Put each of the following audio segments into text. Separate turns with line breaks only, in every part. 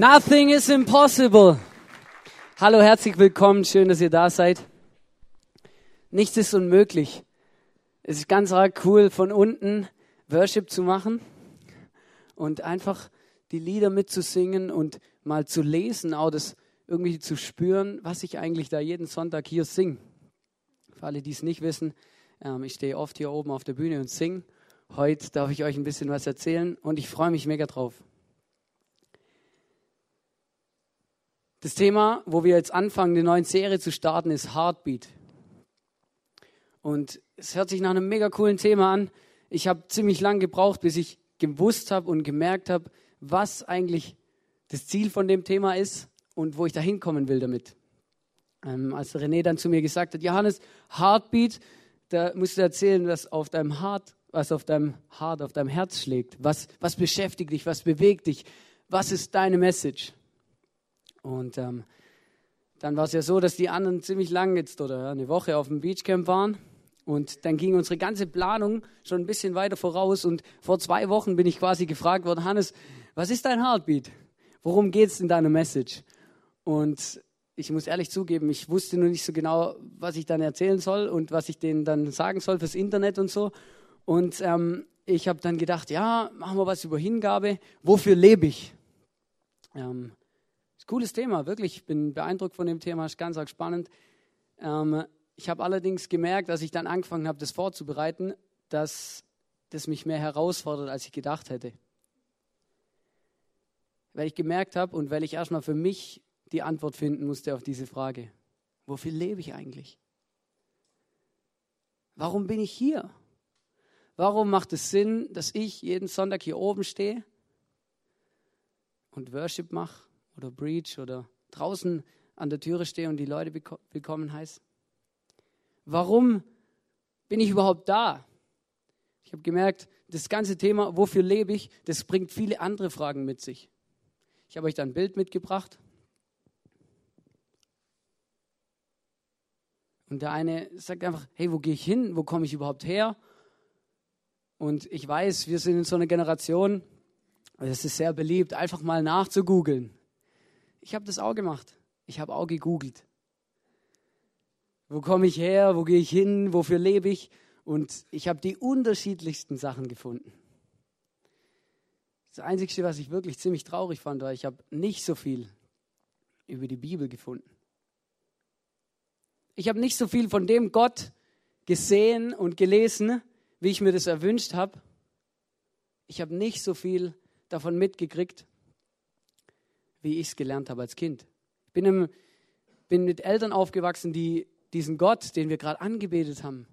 Nothing is impossible. Hallo, herzlich willkommen. Schön, dass ihr da seid. Nichts ist unmöglich. Es ist ganz arg cool, von unten Worship zu machen und einfach die Lieder mitzusingen und mal zu lesen, auch das irgendwie zu spüren, was ich eigentlich da jeden Sonntag hier singe. Für alle, die es nicht wissen, ähm, ich stehe oft hier oben auf der Bühne und singe. Heute darf ich euch ein bisschen was erzählen und ich freue mich mega drauf. Das Thema, wo wir jetzt anfangen, eine neue Serie zu starten, ist Heartbeat. Und es hört sich nach einem mega coolen Thema an. Ich habe ziemlich lange gebraucht, bis ich gewusst habe und gemerkt habe, was eigentlich das Ziel von dem Thema ist und wo ich da hinkommen will damit. Ähm, als René dann zu mir gesagt hat, Johannes, Heartbeat, da musst du erzählen, was auf deinem Hart, was auf deinem Hart, auf deinem Herz schlägt. Was, was beschäftigt dich, was bewegt dich, was ist deine Message? Und ähm, dann war es ja so, dass die anderen ziemlich lang jetzt oder eine Woche auf dem Beachcamp waren. Und dann ging unsere ganze Planung schon ein bisschen weiter voraus. Und vor zwei Wochen bin ich quasi gefragt worden, Hannes, was ist dein Heartbeat? Worum geht es in deiner Message? Und ich muss ehrlich zugeben, ich wusste nur nicht so genau, was ich dann erzählen soll und was ich denen dann sagen soll fürs Internet und so. Und ähm, ich habe dann gedacht, ja, machen wir was über Hingabe. Wofür lebe ich? Ähm, Cooles Thema, wirklich. Ich bin beeindruckt von dem Thema, ist ganz arg spannend. Ähm, ich habe allerdings gemerkt, als ich dann angefangen habe, das vorzubereiten, dass das mich mehr herausfordert, als ich gedacht hätte. Weil ich gemerkt habe und weil ich erstmal für mich die Antwort finden musste auf diese Frage. Wofür lebe ich eigentlich? Warum bin ich hier? Warum macht es Sinn, dass ich jeden Sonntag hier oben stehe und Worship mache oder Breach oder draußen an der Türe stehe und die Leute willkommen heiße? Warum bin ich überhaupt da? Ich habe gemerkt, das ganze Thema, wofür lebe ich, das bringt viele andere Fragen mit sich. Ich habe euch da ein Bild mitgebracht. Und der eine sagt einfach, hey, wo gehe ich hin? Wo komme ich überhaupt her? Und ich weiß, wir sind in so einer Generation, es ist sehr beliebt, einfach mal nachzugoogeln. Ich habe das auch gemacht. Ich habe auch gegoogelt. Wo komme ich her? Wo gehe ich hin? Wofür lebe ich? Und ich habe die unterschiedlichsten Sachen gefunden. Das Einzige, was ich wirklich ziemlich traurig fand, war, ich habe nicht so viel über die Bibel gefunden. Ich habe nicht so viel von dem Gott gesehen und gelesen, wie ich mir das erwünscht habe. Ich habe nicht so viel davon mitgekriegt, wie ich es gelernt habe als Kind. Ich bin, bin mit Eltern aufgewachsen, die diesen Gott, den wir gerade angebetet haben,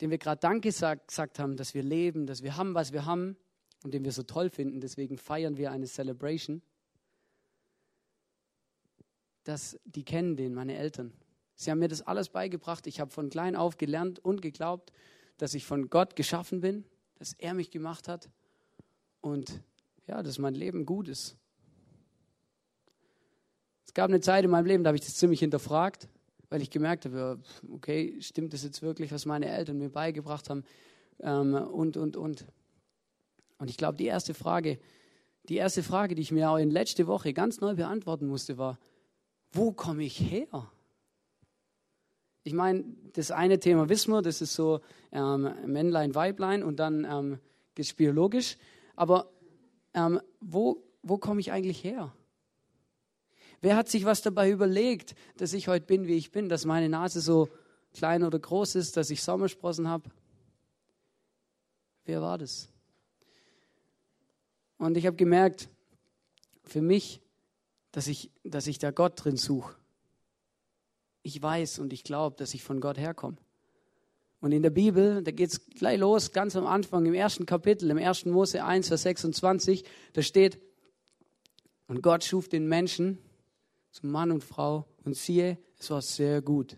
dem wir gerade Danke gesagt, haben, dass wir leben, dass wir haben, was wir haben und den wir so toll finden. Deswegen feiern wir eine Celebration. Das, die kennen den, meine Eltern. Sie haben mir das alles beigebracht. Ich habe von klein auf gelernt und geglaubt, dass ich von Gott geschaffen bin, dass er mich gemacht hat und ja, dass mein Leben gut ist. Es gab eine Zeit in meinem Leben, da habe ich das ziemlich hinterfragt, weil ich gemerkt habe, okay, stimmt das jetzt wirklich, was meine Eltern mir beigebracht haben ähm, und, und, und. Und ich glaube, die erste Frage, die erste Frage, die ich mir auch in letzte Woche ganz neu beantworten musste, war, wo komme ich her? Ich meine, das eine Thema wissen wir, das ist so ähm, Männlein, Weiblein und dann ähm, geht es biologisch. Aber ähm, wo, wo komme ich eigentlich her? Wer hat sich was dabei überlegt, dass ich heute bin, wie ich bin, dass meine Nase so klein oder groß ist, dass ich Sommersprossen habe? Wer war das? Und ich habe gemerkt, für mich, dass ich, dass ich da Gott drin suche. Ich weiß und ich glaube, dass ich von Gott herkomme. Und in der Bibel, da geht es gleich los, ganz am Anfang, im ersten Kapitel, im 1. Mose 1, Vers 26, da steht, und Gott schuf den Menschen zum Mann und Frau und siehe, es war sehr gut.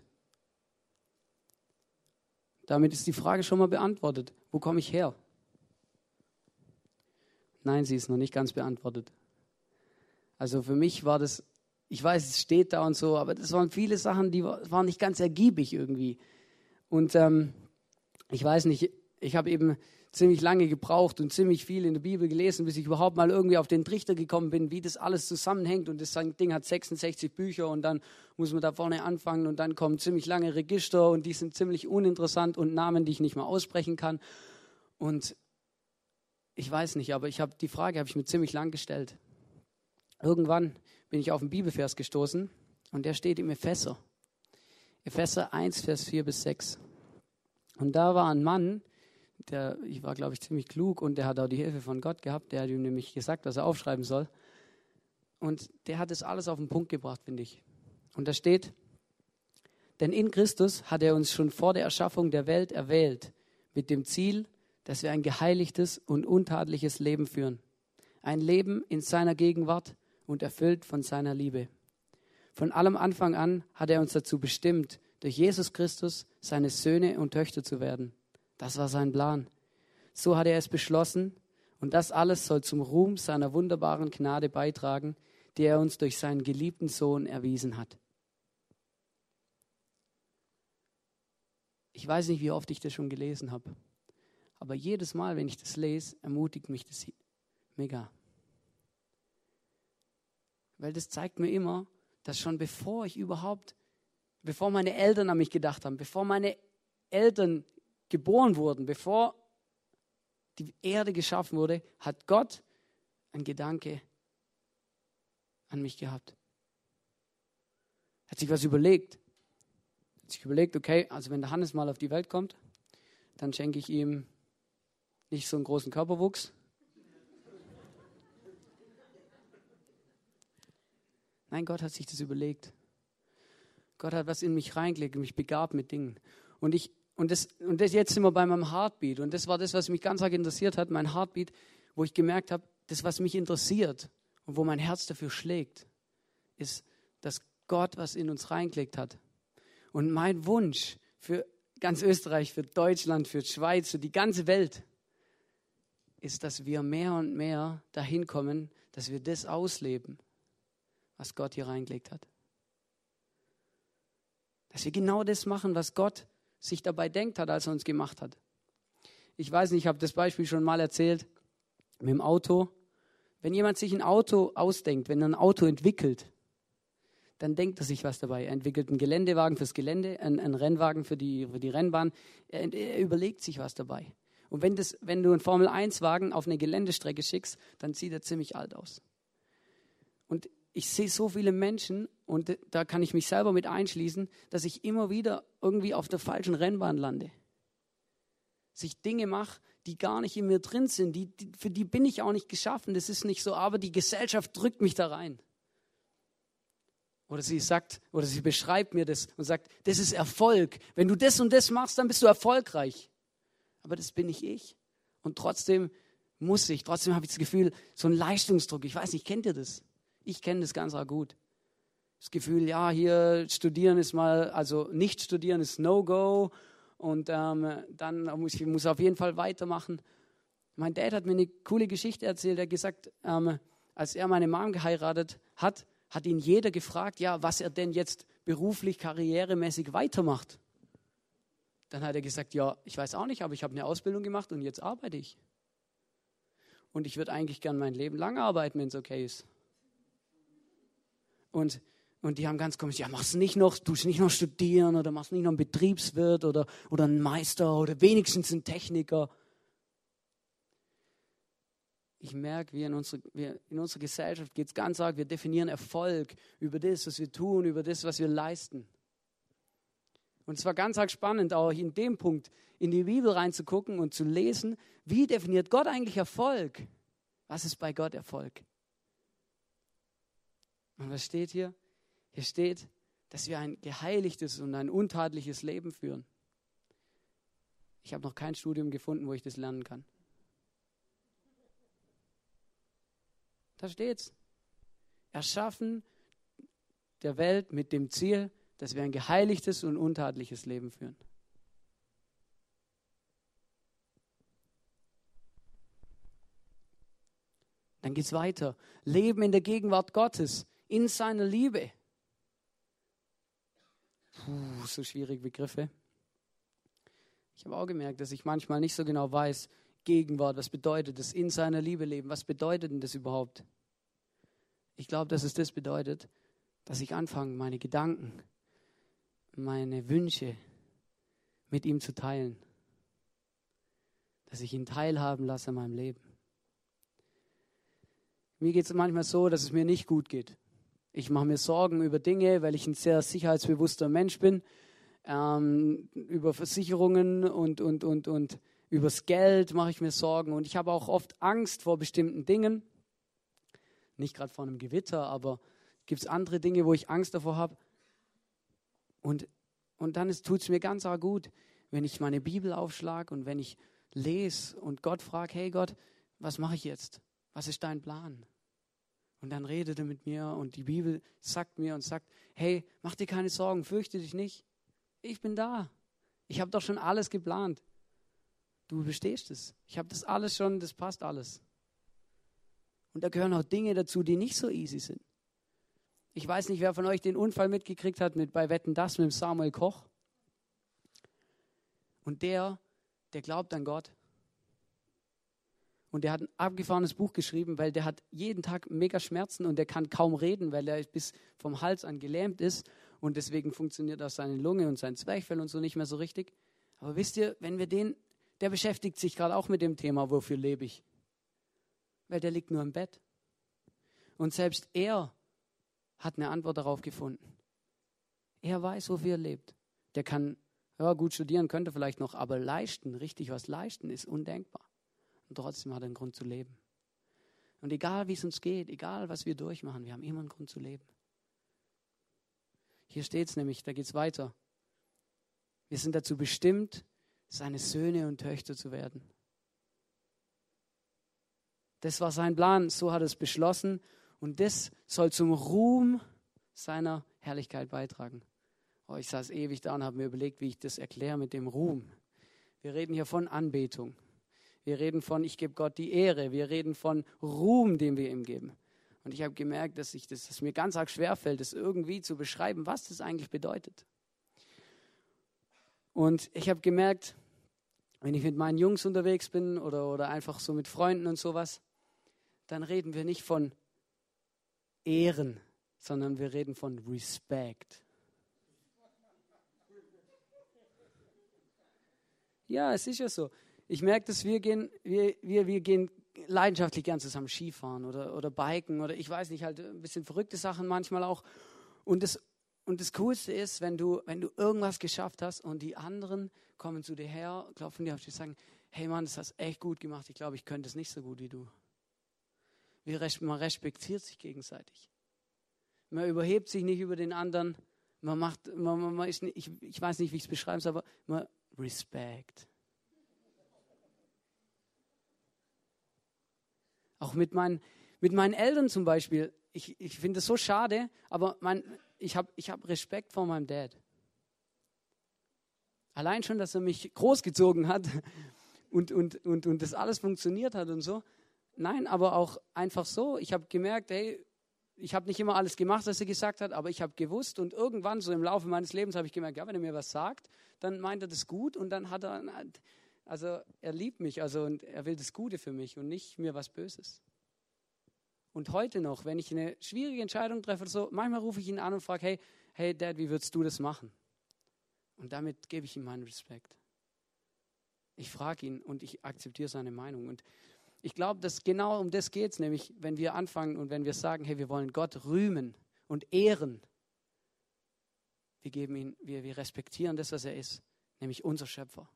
Damit ist die Frage schon mal beantwortet. Wo komme ich her? Nein, sie ist noch nicht ganz beantwortet. Also für mich war das, ich weiß, es steht da und so, aber das waren viele Sachen, die waren nicht ganz ergiebig irgendwie. Und ähm, ich weiß nicht, ich habe eben ziemlich lange gebraucht und ziemlich viel in der Bibel gelesen, bis ich überhaupt mal irgendwie auf den Trichter gekommen bin, wie das alles zusammenhängt. Und das Ding hat 66 Bücher und dann muss man da vorne anfangen und dann kommen ziemlich lange Register und die sind ziemlich uninteressant und Namen, die ich nicht mal aussprechen kann. Und ich weiß nicht, aber ich habe die Frage habe ich mir ziemlich lang gestellt. Irgendwann bin ich auf einen Bibelvers gestoßen und der steht im Epheser. Epheser 1, Vers 4 bis 6. Und da war ein Mann, der, ich war, glaube ich, ziemlich klug und der hat auch die Hilfe von Gott gehabt. Der hat ihm nämlich gesagt, was er aufschreiben soll. Und der hat es alles auf den Punkt gebracht, finde ich. Und da steht, denn in Christus hat er uns schon vor der Erschaffung der Welt erwählt, mit dem Ziel, dass wir ein geheiligtes und untadliches Leben führen. Ein Leben in seiner Gegenwart und erfüllt von seiner Liebe. Von allem Anfang an hat er uns dazu bestimmt, durch Jesus Christus seine Söhne und Töchter zu werden. Das war sein Plan. So hat er es beschlossen und das alles soll zum Ruhm seiner wunderbaren Gnade beitragen, die er uns durch seinen geliebten Sohn erwiesen hat. Ich weiß nicht, wie oft ich das schon gelesen habe, aber jedes Mal, wenn ich das lese, ermutigt mich das mega. Weil das zeigt mir immer, dass schon bevor ich überhaupt, bevor meine Eltern an mich gedacht haben, bevor meine Eltern geboren wurden, bevor die Erde geschaffen wurde, hat Gott einen Gedanke an mich gehabt. Hat sich was überlegt. Hat sich überlegt, okay, also wenn der Hannes mal auf die Welt kommt, dann schenke ich ihm nicht so einen großen Körperwuchs, Nein, Gott hat sich das überlegt. Gott hat was in mich reingelegt, mich begabt mit Dingen. Und ich, und das, und das jetzt sind wir bei meinem Heartbeat. Und das war das, was mich ganz arg interessiert hat, mein Heartbeat, wo ich gemerkt habe, das, was mich interessiert und wo mein Herz dafür schlägt, ist, dass Gott was in uns reingelegt hat. Und mein Wunsch für ganz Österreich, für Deutschland, für die Schweiz, für die ganze Welt, ist, dass wir mehr und mehr dahin kommen, dass wir das ausleben was Gott hier reingelegt hat. Dass wir genau das machen, was Gott sich dabei denkt hat, als er uns gemacht hat. Ich weiß nicht, ich habe das Beispiel schon mal erzählt mit dem Auto. Wenn jemand sich ein Auto ausdenkt, wenn er ein Auto entwickelt, dann denkt er sich was dabei. Er entwickelt einen Geländewagen fürs Gelände, einen, einen Rennwagen für die, für die Rennbahn. Er, er, überlegt sich was dabei. Und wenn, das, wenn du einen Formel-1-Wagen auf eine Geländestrecke schickst, dann sieht er ziemlich alt aus. Und ich sehe so viele Menschen und da kann ich mich selber mit einschließen, dass ich immer wieder irgendwie auf der falschen Rennbahn lande. Dass ich Dinge mache, die gar nicht in mir drin sind, die, die, für die bin ich auch nicht geschaffen, das ist nicht so, aber die Gesellschaft drückt mich da rein. Oder sie sagt, oder sie beschreibt mir das und sagt, das ist Erfolg. Wenn du das und das machst, dann bist du erfolgreich. Aber das bin nicht ich. Und trotzdem muss ich, trotzdem habe ich das Gefühl, so ein Leistungsdruck. Ich weiß nicht, kennt ihr das? Ich kenne das ganz gut. Das Gefühl, ja, hier studieren ist mal, also nicht studieren ist No-Go und ähm, dann muss ich muss auf jeden Fall weitermachen. Mein Dad hat mir eine coole Geschichte erzählt. Er hat gesagt, ähm, als er meine Mom geheiratet hat, hat ihn jeder gefragt, ja, was er denn jetzt beruflich, karrieremäßig weitermacht. Dann hat er gesagt, ja, ich weiß auch nicht, aber ich habe eine Ausbildung gemacht und jetzt arbeite ich. Und ich würde eigentlich gern mein Leben lang arbeiten, wenn es okay ist. Und, und die haben ganz komisch, ja, machst nicht noch, tust nicht noch studieren oder machst nicht noch einen Betriebswirt oder, oder einen Meister oder wenigstens einen Techniker. Ich merke, wie in, unsere, wir, in unserer Gesellschaft geht es ganz arg, wir definieren Erfolg über das, was wir tun, über das, was wir leisten. Und es war ganz arg spannend, auch in dem Punkt in die Bibel reinzugucken und zu lesen, wie definiert Gott eigentlich Erfolg? Was ist bei Gott Erfolg? Und was steht hier? Hier steht, dass wir ein geheiligtes und ein untadliches Leben führen. Ich habe noch kein Studium gefunden, wo ich das lernen kann. Da steht's. Erschaffen der Welt mit dem Ziel, dass wir ein geheiligtes und untadliches Leben führen. Dann geht es weiter. Leben in der Gegenwart Gottes in seiner Liebe. Puh, so schwierige Begriffe. Ich habe auch gemerkt, dass ich manchmal nicht so genau weiß, Gegenwart? Was bedeutet es in seiner Liebe leben? Was bedeutet denn das überhaupt? Ich glaube, dass es das bedeutet, dass ich anfange, meine Gedanken, meine Wünsche mit ihm zu teilen. Dass ich ihn teilhaben lasse an meinem Leben. Mir geht es manchmal so, dass es mir nicht gut geht. Ich mache mir Sorgen über Dinge, weil ich ein sehr sicherheitsbewusster Mensch bin, ähm, über Versicherungen und, und, und, und übers Geld mache ich mir Sorgen. Und ich habe auch oft Angst vor bestimmten Dingen. Nicht gerade vor einem Gewitter, aber gibt es andere Dinge, wo ich Angst davor habe. Und, und dann tut es mir ganz arg gut, wenn ich meine Bibel aufschlage und wenn ich lese und Gott frage, hey Gott, was mache ich jetzt? Was ist dein Plan? Und dann redet er mit mir und die Bibel sagt mir und sagt, hey, mach dir keine Sorgen, fürchte dich nicht. Ich bin da. Ich habe doch schon alles geplant. Du bestehst es. Ich habe das alles schon, das passt alles. Und da gehören auch Dinge dazu, die nicht so easy sind. Ich weiß nicht, wer von euch den Unfall mitgekriegt hat mit bei Wetten das mit Samuel Koch. Und der, der glaubt an Gott. Und der hat ein abgefahrenes Buch geschrieben, weil der hat jeden Tag mega Schmerzen und der kann kaum reden, weil er bis vom Hals an gelähmt ist. Und deswegen funktioniert auch seine Lunge und sein Zwerchfell und so nicht mehr so richtig. Aber wisst ihr, wenn wir den, der beschäftigt sich gerade auch mit dem Thema, wofür lebe ich? Weil der liegt nur im Bett. Und selbst er hat eine Antwort darauf gefunden. Er weiß, wofür er lebt. Der kann ja, gut studieren, könnte vielleicht noch, aber leisten, richtig was leisten, ist undenkbar. Und trotzdem hat er einen Grund zu leben. Und egal wie es uns geht, egal was wir durchmachen, wir haben immer einen Grund zu leben. Hier steht es nämlich, da geht es weiter. Wir sind dazu bestimmt, seine Söhne und Töchter zu werden. Das war sein Plan, so hat er es beschlossen und das soll zum Ruhm seiner Herrlichkeit beitragen. Oh, ich saß ewig da und habe mir überlegt, wie ich das erkläre mit dem Ruhm. Wir reden hier von Anbetung. Wir reden von, ich gebe Gott die Ehre. Wir reden von Ruhm, den wir ihm geben. Und ich habe gemerkt, dass, ich das, dass mir ganz arg schwerfällt, das irgendwie zu beschreiben, was das eigentlich bedeutet. Und ich habe gemerkt, wenn ich mit meinen Jungs unterwegs bin oder, oder einfach so mit Freunden und sowas, dann reden wir nicht von Ehren, sondern wir reden von Respect. Ja, es ist ja so. Ich merke, dass wir gehen, wir, wir, wir gehen leidenschaftlich gern zusammen Skifahren oder, oder Biken oder ich weiß nicht, halt ein bisschen verrückte Sachen manchmal auch. Und das, und das Coolste ist, wenn du, wenn du irgendwas geschafft hast und die anderen kommen zu dir her, klopfen dir auf die sagen, hey Mann, das hast echt gut gemacht. Ich glaube, ich könnte es nicht so gut wie du. Man respektiert sich gegenseitig. Man überhebt sich nicht über den anderen. Man macht, man, man, man ist nicht, ich, ich weiß nicht, wie ich es beschreiben soll, aber man Respekt. Auch mit meinen, mit meinen Eltern zum Beispiel. Ich, ich finde es so schade, aber mein, ich habe ich hab Respekt vor meinem Dad. Allein schon, dass er mich großgezogen hat und, und, und, und das alles funktioniert hat und so. Nein, aber auch einfach so. Ich habe gemerkt, hey, ich habe nicht immer alles gemacht, was er gesagt hat, aber ich habe gewusst und irgendwann so im Laufe meines Lebens habe ich gemerkt, ja, wenn er mir was sagt, dann meint er das gut und dann hat er, also er liebt mich, also und er will das Gute für mich und nicht mir was Böses. Und heute noch, wenn ich eine schwierige Entscheidung treffe, so, manchmal rufe ich ihn an und frage, hey, hey Dad, wie würdest du das machen? Und damit gebe ich ihm meinen Respekt. Ich frage ihn und ich akzeptiere seine Meinung. Und ich glaube, dass genau um das geht es, nämlich wenn wir anfangen und wenn wir sagen, hey, wir wollen Gott rühmen und ehren. Wir geben ihn, wir, wir respektieren das, was er ist, nämlich unser Schöpfer.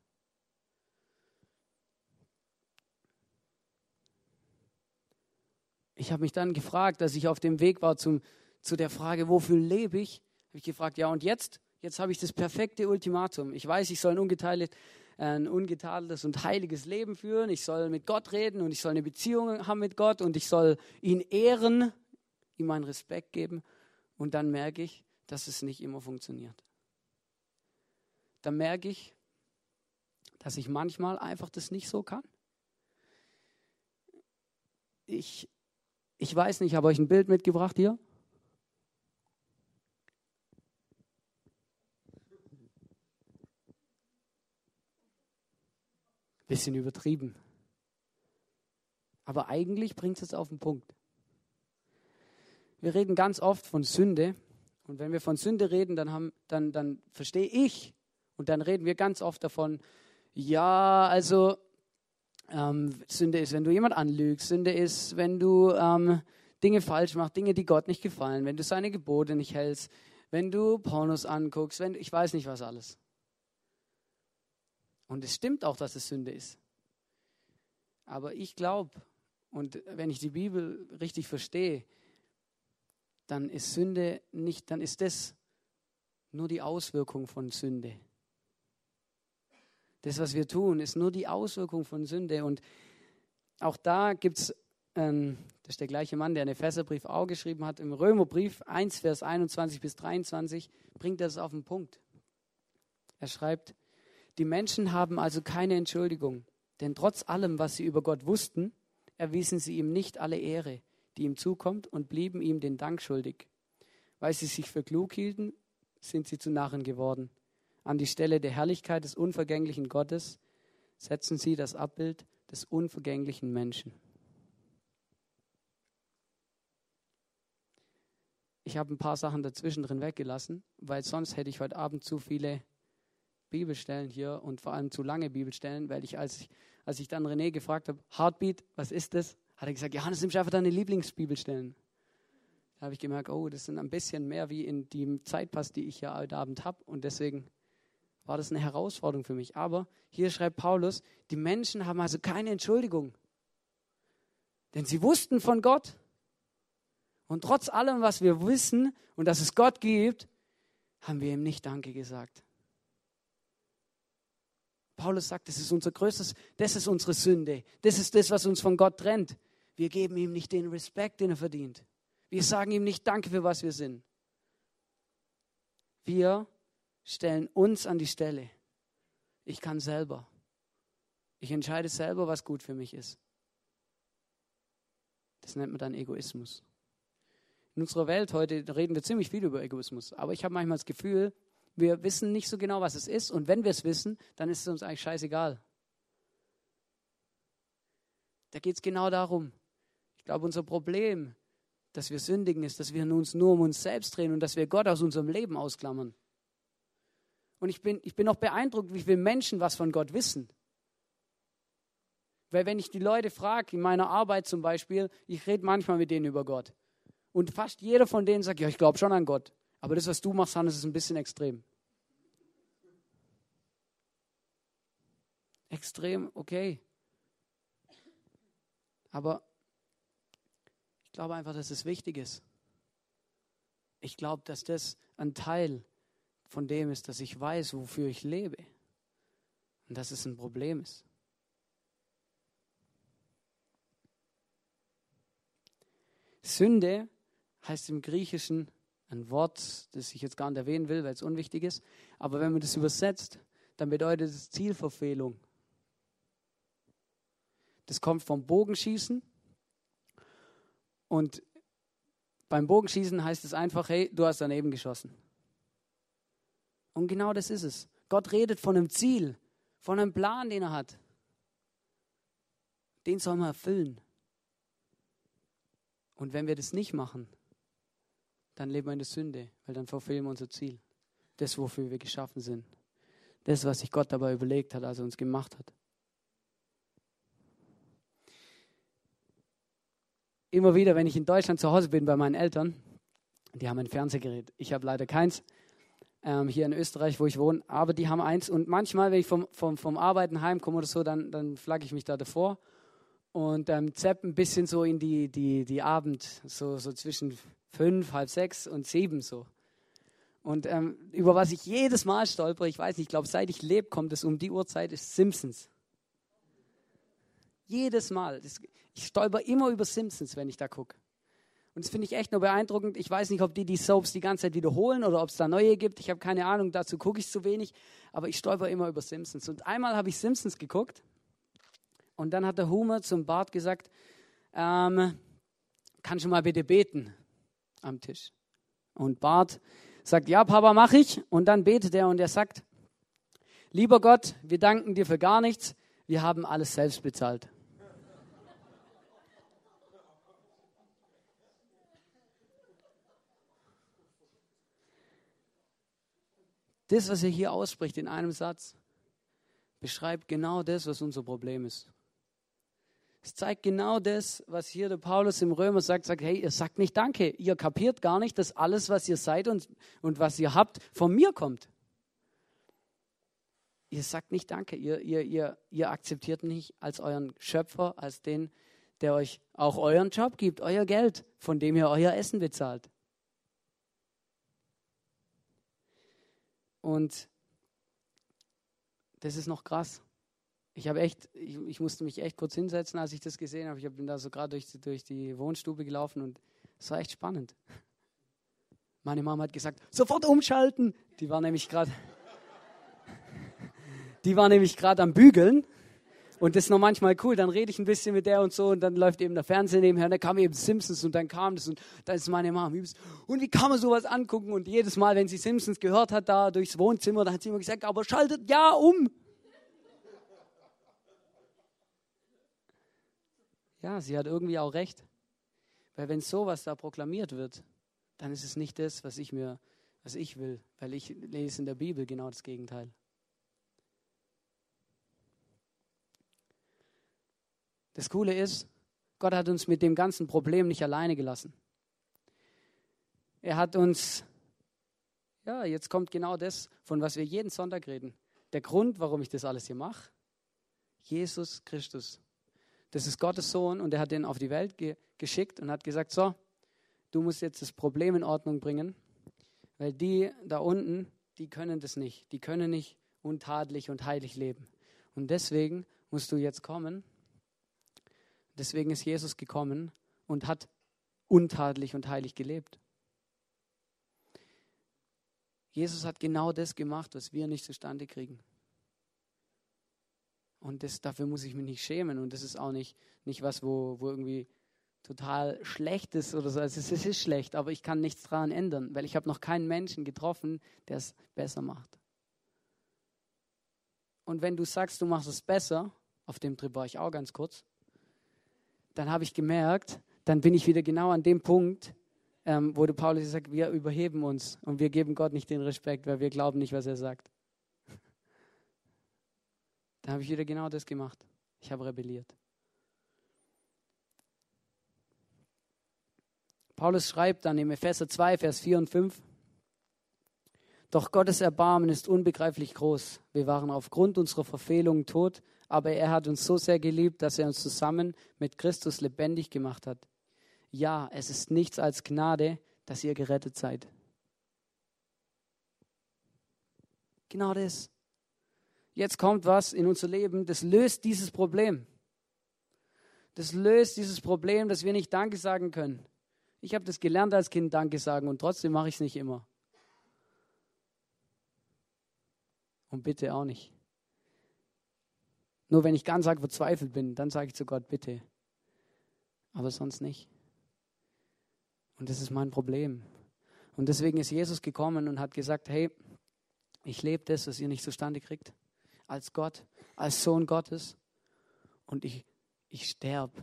Ich habe mich dann gefragt, als ich auf dem Weg war zum, zu der Frage, wofür lebe ich, habe ich gefragt, ja und jetzt? Jetzt habe ich das perfekte Ultimatum. Ich weiß, ich soll ein ungeteilt, ein ungetadeltes und heiliges Leben führen. Ich soll mit Gott reden und ich soll eine Beziehung haben mit Gott und ich soll ihn ehren, ihm meinen Respekt geben. Und dann merke ich, dass es nicht immer funktioniert. Dann merke ich, dass ich manchmal einfach das nicht so kann. Ich, ich weiß nicht, ich habe euch ein Bild mitgebracht hier. Bisschen übertrieben. Aber eigentlich bringt es auf den Punkt. Wir reden ganz oft von Sünde. Und wenn wir von Sünde reden, dann, haben, dann, dann verstehe ich, und dann reden wir ganz oft davon, ja, also ähm, Sünde ist, wenn du jemand anlügst. Sünde ist, wenn du ähm, Dinge falsch machst, Dinge, die Gott nicht gefallen, wenn du seine Gebote nicht hältst, wenn du Pornos anguckst, wenn ich weiß nicht was alles. Und es stimmt auch, dass es Sünde ist. Aber ich glaube, und wenn ich die Bibel richtig verstehe, dann ist Sünde nicht, dann ist das nur die Auswirkung von Sünde. Das, was wir tun, ist nur die Auswirkung von Sünde. Und auch da gibt es, ähm, das ist der gleiche Mann, der einen Epheserbrief auch geschrieben hat, im Römerbrief 1, Vers 21 bis 23, bringt das auf den Punkt. Er schreibt, die Menschen haben also keine Entschuldigung, denn trotz allem, was sie über Gott wussten, erwiesen sie ihm nicht alle Ehre, die ihm zukommt, und blieben ihm den Dank schuldig. Weil sie sich für klug hielten, sind sie zu Narren geworden. An die Stelle der Herrlichkeit des unvergänglichen Gottes setzen sie das Abbild des unvergänglichen Menschen. Ich habe ein paar Sachen dazwischen drin weggelassen, weil sonst hätte ich heute Abend zu viele Bibelstellen hier und vor allem zu lange Bibelstellen, weil ich, als ich, als ich dann René gefragt habe, Heartbeat, was ist das? Hat er gesagt, Johannes, nimm einfach deine Lieblingsbibelstellen. Da habe ich gemerkt, oh, das sind ein bisschen mehr wie in dem Zeitpass, die ich hier heute Abend habe und deswegen war das eine Herausforderung für mich. Aber hier schreibt Paulus, die Menschen haben also keine Entschuldigung, denn sie wussten von Gott. Und trotz allem, was wir wissen und dass es Gott gibt, haben wir ihm nicht Danke gesagt. Paulus sagt, das ist unser größtes, das ist unsere Sünde. Das ist das, was uns von Gott trennt. Wir geben ihm nicht den Respekt, den er verdient. Wir sagen ihm nicht Danke für was wir sind. Wir stellen uns an die Stelle. Ich kann selber. Ich entscheide selber, was gut für mich ist. Das nennt man dann Egoismus. In unserer Welt heute reden wir ziemlich viel über Egoismus, aber ich habe manchmal das Gefühl, wir wissen nicht so genau, was es ist. Und wenn wir es wissen, dann ist es uns eigentlich scheißegal. Da geht es genau darum. Ich glaube, unser Problem, dass wir sündigen, ist, dass wir uns nur um uns selbst drehen und dass wir Gott aus unserem Leben ausklammern. Und ich bin, ich bin auch beeindruckt, wie viele Menschen was von Gott wissen. Weil wenn ich die Leute frage, in meiner Arbeit zum Beispiel, ich rede manchmal mit denen über Gott. Und fast jeder von denen sagt, ja, ich glaube schon an Gott. Aber das, was du machst, Hannes, ist ein bisschen extrem. Extrem, okay. Aber ich glaube einfach, dass es wichtig ist. Ich glaube, dass das ein Teil von dem ist, dass ich weiß, wofür ich lebe. Und dass es ein Problem ist. Sünde heißt im Griechischen ein Wort, das ich jetzt gar nicht erwähnen will, weil es unwichtig ist. Aber wenn man das übersetzt, dann bedeutet es Zielverfehlung. Das kommt vom Bogenschießen. Und beim Bogenschießen heißt es einfach, hey, du hast daneben geschossen. Und genau das ist es. Gott redet von einem Ziel, von einem Plan, den er hat. Den soll man erfüllen. Und wenn wir das nicht machen, dann leben wir in der Sünde, weil dann verfehlen wir unser Ziel. Das, wofür wir geschaffen sind. Das, was sich Gott dabei überlegt hat, als er uns gemacht hat. Immer wieder, wenn ich in Deutschland zu Hause bin bei meinen Eltern, die haben ein Fernsehgerät. Ich habe leider keins. Ähm, hier in Österreich, wo ich wohne, aber die haben eins. Und manchmal, wenn ich vom, vom, vom Arbeiten heimkomme oder so, dann, dann flagge ich mich da davor und ähm, zapp ein bisschen so in die, die, die Abend, so, so zwischen fünf, halb sechs und sieben so. Und ähm, über was ich jedes Mal stolper, ich weiß nicht, ich glaube, seit ich lebe, kommt es um die Uhrzeit, ist Simpsons. Jedes Mal. Das, ich stolper immer über Simpsons, wenn ich da gucke. Und das finde ich echt nur beeindruckend. Ich weiß nicht, ob die die Soaps die ganze Zeit wiederholen oder ob es da neue gibt. Ich habe keine Ahnung, dazu gucke ich zu wenig. Aber ich stolper immer über Simpsons. Und einmal habe ich Simpsons geguckt und dann hat der Homer zum Bart gesagt, ähm, kannst du mal bitte beten? am Tisch. Und Bart sagt, ja, Papa, mach ich. Und dann betet er und er sagt, lieber Gott, wir danken dir für gar nichts. Wir haben alles selbst bezahlt. Das, was er hier ausspricht in einem Satz, beschreibt genau das, was unser Problem ist. Es zeigt genau das, was hier der Paulus im Römer sagt, sagt, hey, ihr sagt nicht Danke, ihr kapiert gar nicht, dass alles, was ihr seid und, und was ihr habt, von mir kommt. Ihr sagt nicht Danke, ihr, ihr, ihr, ihr akzeptiert nicht als euren Schöpfer, als den, der euch auch euren Job gibt, euer Geld, von dem ihr euer Essen bezahlt. Und das ist noch krass. Ich habe echt, ich, ich, musste mich echt kurz hinsetzen, als ich das gesehen habe. Ich bin da so gerade durch, durch die Wohnstube gelaufen und es war echt spannend. Meine Mama hat gesagt, sofort umschalten. Die war nämlich gerade, die war nämlich gerade am Bügeln und das ist noch manchmal cool, dann rede ich ein bisschen mit der und so und dann läuft eben der Fernseher nebenher und dann kam eben Simpsons und dann kam das und dann ist meine Mama und wie kann man sowas angucken und jedes Mal, wenn sie Simpsons gehört hat, da durchs Wohnzimmer, dann hat sie immer gesagt, aber schaltet ja um. Ja, sie hat irgendwie auch recht. Weil wenn sowas da proklamiert wird, dann ist es nicht das, was ich mir, was ich will, weil ich lese in der Bibel genau das Gegenteil. Das Coole ist, Gott hat uns mit dem ganzen Problem nicht alleine gelassen. Er hat uns, ja, jetzt kommt genau das, von was wir jeden Sonntag reden. Der Grund, warum ich das alles hier mache, Jesus Christus. Das ist Gottes Sohn und er hat ihn auf die Welt ge geschickt und hat gesagt, so, du musst jetzt das Problem in Ordnung bringen, weil die da unten, die können das nicht. Die können nicht untadelig und heilig leben. Und deswegen musst du jetzt kommen Deswegen ist Jesus gekommen und hat untadelig und heilig gelebt. Jesus hat genau das gemacht, was wir nicht zustande kriegen. Und das, dafür muss ich mich nicht schämen. Und das ist auch nicht, nicht was, wo, wo irgendwie total schlecht ist oder so. Also es ist schlecht, aber ich kann nichts daran ändern, weil ich habe noch keinen Menschen getroffen, der es besser macht. Und wenn du sagst, du machst es besser, auf dem Trip war ich auch ganz kurz, dann habe ich gemerkt, dann bin ich wieder genau an dem Punkt, ähm, wo der Paulus sagt, wir überheben uns und wir geben Gott nicht den Respekt, weil wir glauben nicht, was er sagt. Dann habe ich wieder genau das gemacht. Ich habe rebelliert. Paulus schreibt dann im Epheser 2, Vers 4 und 5, Doch Gottes Erbarmen ist unbegreiflich groß. Wir waren aufgrund unserer Verfehlungen tot, aber er hat uns so sehr geliebt, dass er uns zusammen mit Christus lebendig gemacht hat. Ja, es ist nichts als Gnade, dass ihr gerettet seid. Genau das. Jetzt kommt was in unser Leben, das löst dieses Problem. Das löst dieses Problem, dass wir nicht Danke sagen können. Ich habe das gelernt als Kind, Danke sagen, und trotzdem mache ich es nicht immer. Und bitte auch nicht. Nur wenn ich ganz arg verzweifelt bin, dann sage ich zu Gott, bitte. Aber sonst nicht. Und das ist mein Problem. Und deswegen ist Jesus gekommen und hat gesagt, hey, ich lebe das, was ihr nicht zustande kriegt. Als Gott, als Sohn Gottes. Und ich, ich sterbe.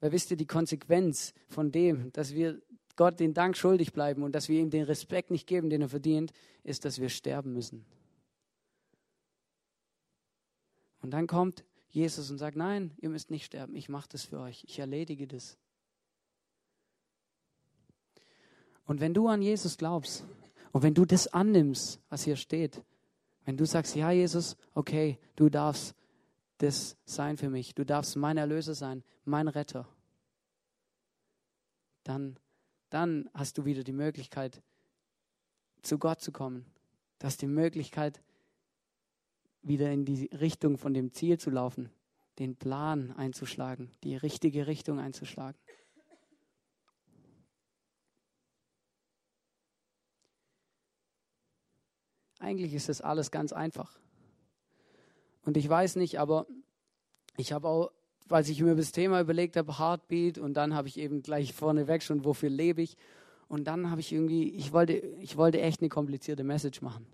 Weil wisst ihr, die Konsequenz von dem, dass wir Gott den Dank schuldig bleiben und dass wir ihm den Respekt nicht geben, den er verdient, ist, dass wir sterben müssen. Und dann kommt Jesus und sagt, nein, ihr müsst nicht sterben, ich mache das für euch, ich erledige das. Und wenn du an Jesus glaubst und wenn du das annimmst, was hier steht, wenn du sagst, ja Jesus, okay, du darfst das sein für mich, du darfst mein Erlöser sein, mein Retter, dann, dann hast du wieder die Möglichkeit, zu Gott zu kommen. Du hast die Möglichkeit, wieder in die Richtung von dem Ziel zu laufen, den Plan einzuschlagen, die richtige Richtung einzuschlagen. Eigentlich ist das alles ganz einfach. Und ich weiß nicht, aber ich habe auch, als ich mir das Thema überlegt habe, Heartbeat, und dann habe ich eben gleich vorneweg schon, wofür lebe ich. Und dann habe ich irgendwie, ich wollte, ich wollte echt eine komplizierte Message machen.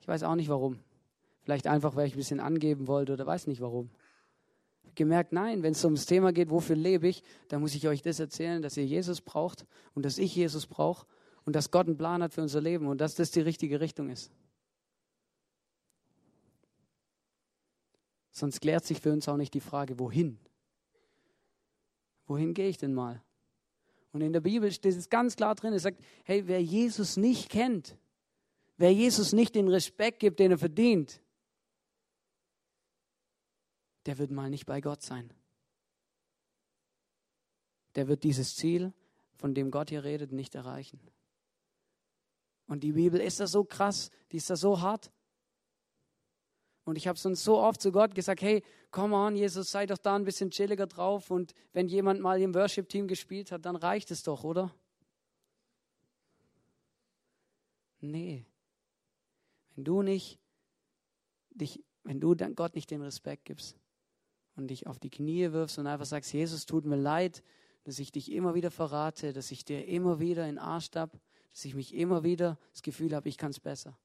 Ich weiß auch nicht warum. Vielleicht einfach, weil ich ein bisschen angeben wollte oder weiß nicht warum. Gemerkt, nein, wenn es ums Thema geht, wofür lebe ich, dann muss ich euch das erzählen, dass ihr Jesus braucht und dass ich Jesus brauche und dass Gott einen Plan hat für unser Leben und dass das die richtige Richtung ist. Sonst klärt sich für uns auch nicht die Frage, wohin? Wohin gehe ich denn mal? Und in der Bibel steht es ganz klar drin, es sagt, hey, wer Jesus nicht kennt, wer Jesus nicht den Respekt gibt, den er verdient, der wird mal nicht bei Gott sein. Der wird dieses Ziel, von dem Gott hier redet, nicht erreichen. Und die Bibel ist da so krass, die ist da so hart. Und ich habe sonst so oft zu Gott gesagt, hey, komm on, Jesus, sei doch da ein bisschen chilliger drauf. Und wenn jemand mal im Worship-Team gespielt hat, dann reicht es doch, oder? Nee. Wenn du nicht dich, wenn du Gott nicht den Respekt gibst und dich auf die Knie wirfst und einfach sagst, Jesus, tut mir leid, dass ich dich immer wieder verrate, dass ich dir immer wieder in den Arsch tapp, dass ich mich immer wieder das Gefühl habe, ich kann es besser.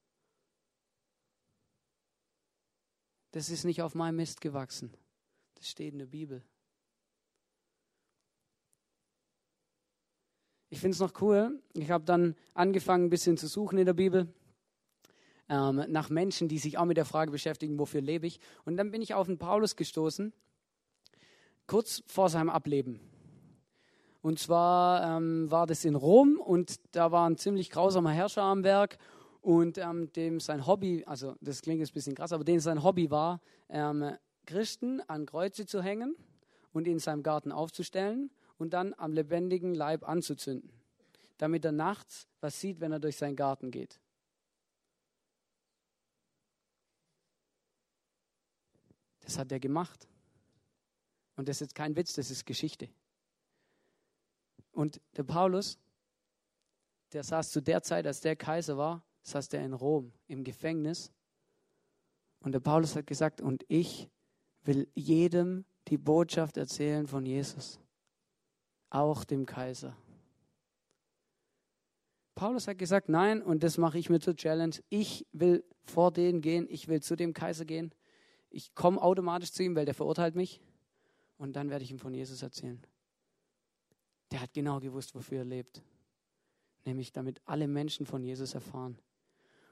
Das ist nicht auf meinem Mist gewachsen. Das steht in der Bibel. Ich finde es noch cool. Ich habe dann angefangen, ein bisschen zu suchen in der Bibel ähm, nach Menschen, die sich auch mit der Frage beschäftigen, wofür lebe ich. Und dann bin ich auf den Paulus gestoßen, kurz vor seinem Ableben. Und zwar ähm, war das in Rom und da war ein ziemlich grausamer Herrscher am Werk und ähm, dem sein Hobby, also das klingt jetzt ein bisschen krass, aber dem sein Hobby war, ähm, Christen an Kreuze zu hängen und in seinem Garten aufzustellen und dann am lebendigen Leib anzuzünden, damit er nachts was sieht, wenn er durch seinen Garten geht. Das hat er gemacht. Und das ist jetzt kein Witz, das ist Geschichte. Und der Paulus, der saß zu der Zeit, als der Kaiser war, saß der in Rom im Gefängnis. Und der Paulus hat gesagt, und ich will jedem die Botschaft erzählen von Jesus, auch dem Kaiser. Paulus hat gesagt, nein, und das mache ich mir zur Challenge. Ich will vor denen gehen, ich will zu dem Kaiser gehen. Ich komme automatisch zu ihm, weil der verurteilt mich. Und dann werde ich ihm von Jesus erzählen. Der hat genau gewusst, wofür er lebt. Nämlich damit alle Menschen von Jesus erfahren.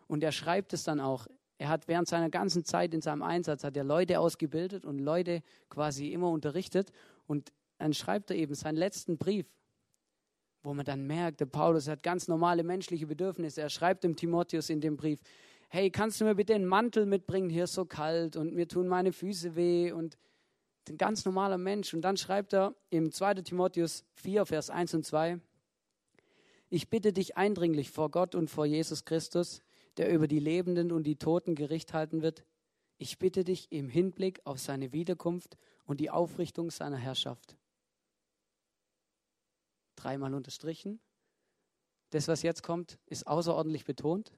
Und er schreibt es dann auch. Er hat während seiner ganzen Zeit in seinem Einsatz, hat er Leute ausgebildet und Leute quasi immer unterrichtet. Und dann schreibt er eben seinen letzten Brief, wo man dann merkt, der Paulus hat ganz normale menschliche Bedürfnisse. Er schreibt dem Timotheus in dem Brief, hey, kannst du mir bitte einen Mantel mitbringen? Hier ist so kalt und mir tun meine Füße weh und ein ganz normaler Mensch. Und dann schreibt er im 2. Timotheus 4, Vers 1 und 2, ich bitte dich eindringlich vor Gott und vor Jesus Christus, der über die Lebenden und die Toten Gericht halten wird. Ich bitte dich im Hinblick auf seine Wiederkunft und die Aufrichtung seiner Herrschaft. Dreimal unterstrichen. Das, was jetzt kommt, ist außerordentlich betont.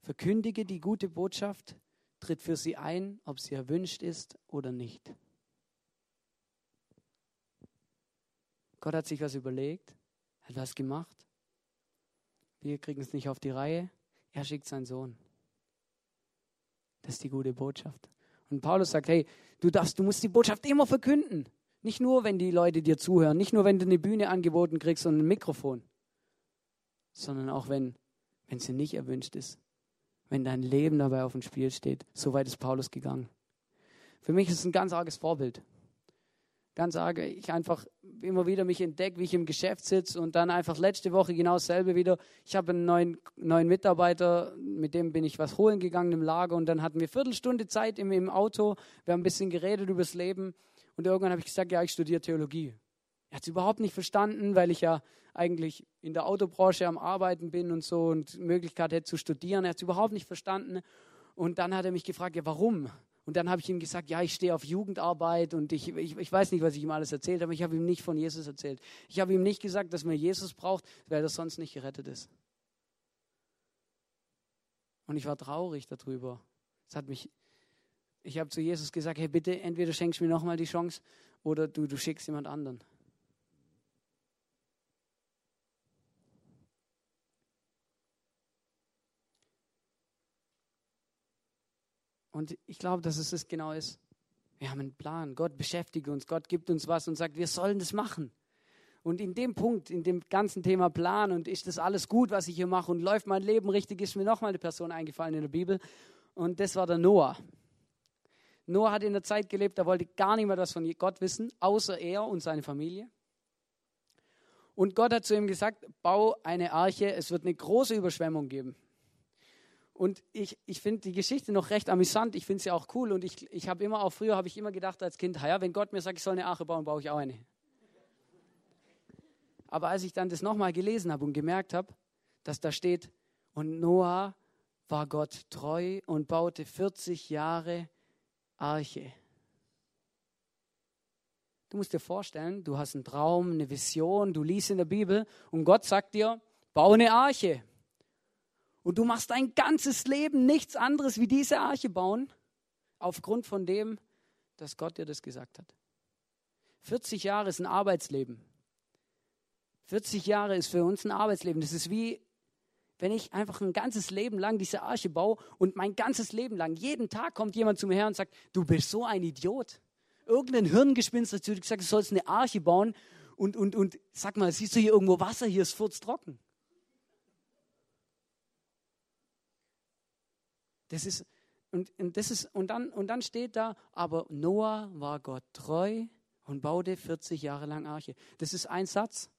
Verkündige die gute Botschaft, tritt für sie ein, ob sie erwünscht ist oder nicht. Gott hat sich was überlegt, hat was gemacht wir kriegen es nicht auf die Reihe. Er schickt seinen Sohn. Das ist die gute Botschaft. Und Paulus sagt, hey, du darfst, du musst die Botschaft immer verkünden. Nicht nur, wenn die Leute dir zuhören, nicht nur, wenn du eine Bühne angeboten kriegst und ein Mikrofon, sondern auch wenn, wenn sie nicht erwünscht ist, wenn dein Leben dabei auf dem Spiel steht. So weit ist Paulus gegangen. Für mich ist es ein ganz arges Vorbild ganz arg, ich einfach immer wieder mich entdecke, wie ich im Geschäft sitze und dann einfach letzte Woche genau dasselbe wieder. Ich habe einen neuen, neuen Mitarbeiter, mit dem bin ich was holen gegangen im Lager und dann hatten wir Viertelstunde Zeit im, im Auto. Wir haben ein bisschen geredet über das Leben und irgendwann habe ich gesagt, ja, ich studiere Theologie. Er hat es überhaupt nicht verstanden, weil ich ja eigentlich in der Autobranche am Arbeiten bin und so und Möglichkeit hätte zu studieren. Er hat es überhaupt nicht verstanden. Und dann hat er mich gefragt, ja, warum? Und dann habe ich ihm gesagt, ja, ich stehe auf Jugendarbeit und ich, ich, ich weiß nicht, was ich ihm alles erzählt habe. Ich habe ihm nicht von Jesus erzählt. Ich habe ihm nicht gesagt, dass man Jesus braucht, weil er sonst nicht gerettet ist. Und ich war traurig darüber. Es hat mich, ich habe zu Jesus gesagt, hey, bitte, entweder schenkst du mir nochmal die Chance oder du, du schickst jemand anderen. Und ich glaube, dass es das genau ist. Wir haben einen Plan. Gott beschäftigt uns. Gott gibt uns was und sagt, wir sollen das machen. Und in dem Punkt, in dem ganzen Thema Plan und ist das alles gut, was ich hier mache und läuft mein Leben richtig, ist mir nochmal eine Person eingefallen in der Bibel. Und das war der Noah. Noah hat in der Zeit gelebt, da wollte gar niemand was von Gott wissen, außer er und seine Familie. Und Gott hat zu ihm gesagt, bau eine Arche, es wird eine große Überschwemmung geben. Und ich, ich finde die Geschichte noch recht amüsant, ich finde sie auch cool und ich, ich habe immer auch früher, habe ich immer gedacht als Kind, ja, wenn Gott mir sagt, ich soll eine Arche bauen, baue ich auch eine. Aber als ich dann das nochmal gelesen habe und gemerkt habe, dass da steht, und Noah war Gott treu und baute 40 Jahre Arche. Du musst dir vorstellen, du hast einen Traum, eine Vision, du liest in der Bibel und Gott sagt dir, bau eine Arche. Und du machst dein ganzes Leben nichts anderes wie diese Arche bauen, aufgrund von dem, dass Gott dir das gesagt hat. 40 Jahre ist ein Arbeitsleben. 40 Jahre ist für uns ein Arbeitsleben. Das ist wie, wenn ich einfach ein ganzes Leben lang diese Arche baue und mein ganzes Leben lang, jeden Tag kommt jemand zu mir her und sagt, du bist so ein Idiot. Irgendein Hirngespinst hat zu dir gesagt, du sollst eine Arche bauen und, und, und sag mal, siehst du hier irgendwo Wasser? Hier ist furztrocken. Das ist, und, und, das ist, und, dann, und dann steht da, aber Noah war Gott treu und baute 40 Jahre lang Arche. Das ist ein Satz.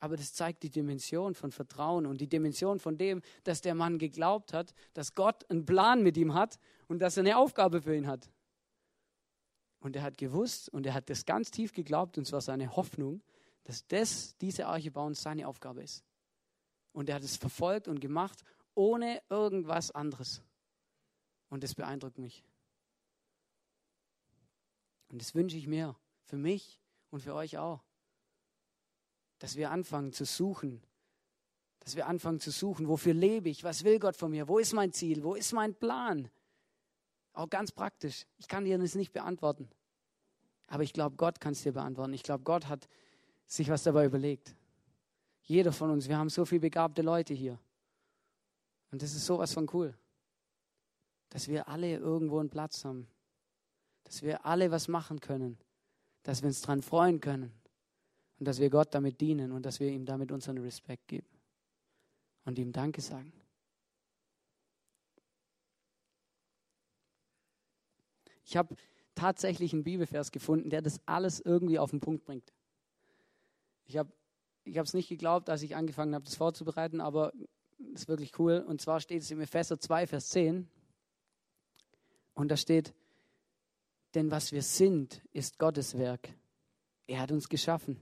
Aber das zeigt die Dimension von Vertrauen und die Dimension von dem, dass der Mann geglaubt hat, dass Gott einen Plan mit ihm hat und dass er eine Aufgabe für ihn hat. Und er hat gewusst und er hat das ganz tief geglaubt, und zwar seine Hoffnung, dass das, diese Arche bauen seine Aufgabe ist. Und er hat es verfolgt und gemacht, ohne irgendwas anderes. Und das beeindruckt mich. Und das wünsche ich mir für mich und für euch auch dass wir anfangen zu suchen. Dass wir anfangen zu suchen, wofür lebe ich, was will Gott von mir, wo ist mein Ziel, wo ist mein Plan. Auch ganz praktisch. Ich kann dir das nicht beantworten. Aber ich glaube, Gott kann es dir beantworten. Ich glaube, Gott hat sich was dabei überlegt. Jeder von uns, wir haben so viele begabte Leute hier. Und das ist sowas von cool. Dass wir alle irgendwo einen Platz haben. Dass wir alle was machen können. Dass wir uns daran freuen können. Und dass wir Gott damit dienen und dass wir ihm damit unseren Respekt geben und ihm Danke sagen. Ich habe tatsächlich einen Bibelvers gefunden, der das alles irgendwie auf den Punkt bringt. Ich habe ich es nicht geglaubt, als ich angefangen habe, das vorzubereiten, aber es ist wirklich cool. Und zwar steht es im Epheser 2, Vers 10. Und da steht, denn was wir sind, ist Gottes Werk. Er hat uns geschaffen.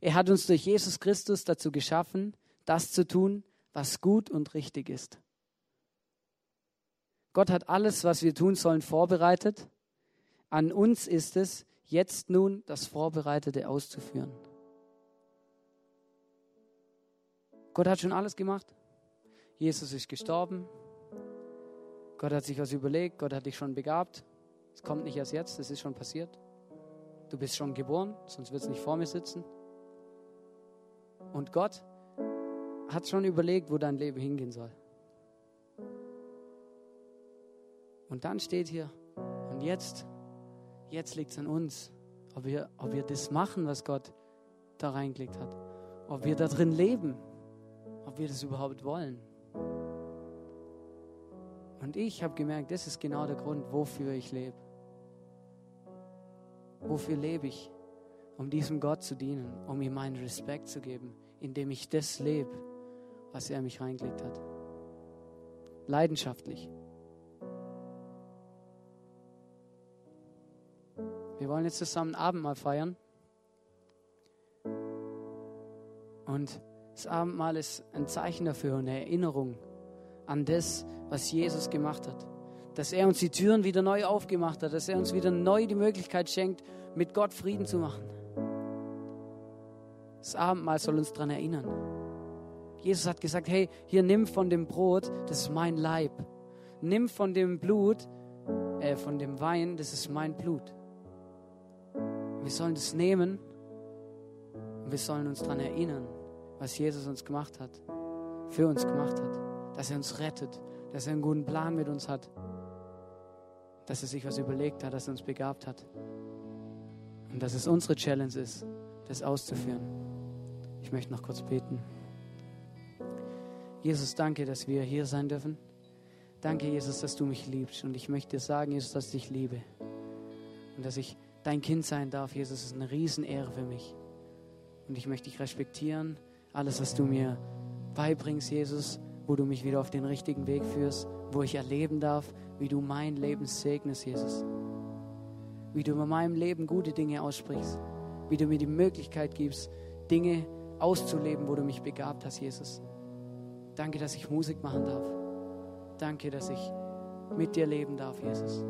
Er hat uns durch Jesus Christus dazu geschaffen, das zu tun, was gut und richtig ist. Gott hat alles, was wir tun sollen, vorbereitet. An uns ist es, jetzt nun das Vorbereitete auszuführen. Gott hat schon alles gemacht. Jesus ist gestorben. Gott hat sich was überlegt. Gott hat dich schon begabt. Es kommt nicht erst jetzt, es ist schon passiert. Du bist schon geboren, sonst wird es nicht vor mir sitzen. Und Gott hat schon überlegt, wo dein Leben hingehen soll. Und dann steht hier, und jetzt, jetzt liegt es an uns, ob wir, ob wir das machen, was Gott da reingelegt hat. Ob wir da drin leben, ob wir das überhaupt wollen. Und ich habe gemerkt, das ist genau der Grund, wofür ich lebe. Wofür lebe ich? um diesem Gott zu dienen, um ihm meinen Respekt zu geben, indem ich das lebe, was er mich reingelegt hat. Leidenschaftlich. Wir wollen jetzt zusammen Abendmahl feiern. Und das Abendmahl ist ein Zeichen dafür, eine Erinnerung an das, was Jesus gemacht hat. Dass er uns die Türen wieder neu aufgemacht hat, dass er uns wieder neu die Möglichkeit schenkt, mit Gott Frieden zu machen. Das Abendmahl soll uns daran erinnern. Jesus hat gesagt, hey, hier nimm von dem Brot, das ist mein Leib. Nimm von dem Blut, äh, von dem Wein, das ist mein Blut. Wir sollen das nehmen und wir sollen uns daran erinnern, was Jesus uns gemacht hat, für uns gemacht hat, dass er uns rettet, dass er einen guten Plan mit uns hat, dass er sich was überlegt hat, dass er uns begabt hat und dass es unsere Challenge ist, das auszuführen. Ich möchte noch kurz beten. Jesus, danke, dass wir hier sein dürfen. Danke, Jesus, dass du mich liebst. Und ich möchte dir sagen, Jesus, dass ich dich liebe. Und dass ich dein Kind sein darf, Jesus, ist eine Riesenehre für mich. Und ich möchte dich respektieren. Alles, was du mir beibringst, Jesus, wo du mich wieder auf den richtigen Weg führst, wo ich erleben darf, wie du mein Leben segnest, Jesus. Wie du über meinem Leben gute Dinge aussprichst. Wie du mir die Möglichkeit gibst, Dinge auszuleben, wo du mich begabt hast, Jesus. Danke, dass ich Musik machen darf. Danke, dass ich mit dir leben darf, Jesus.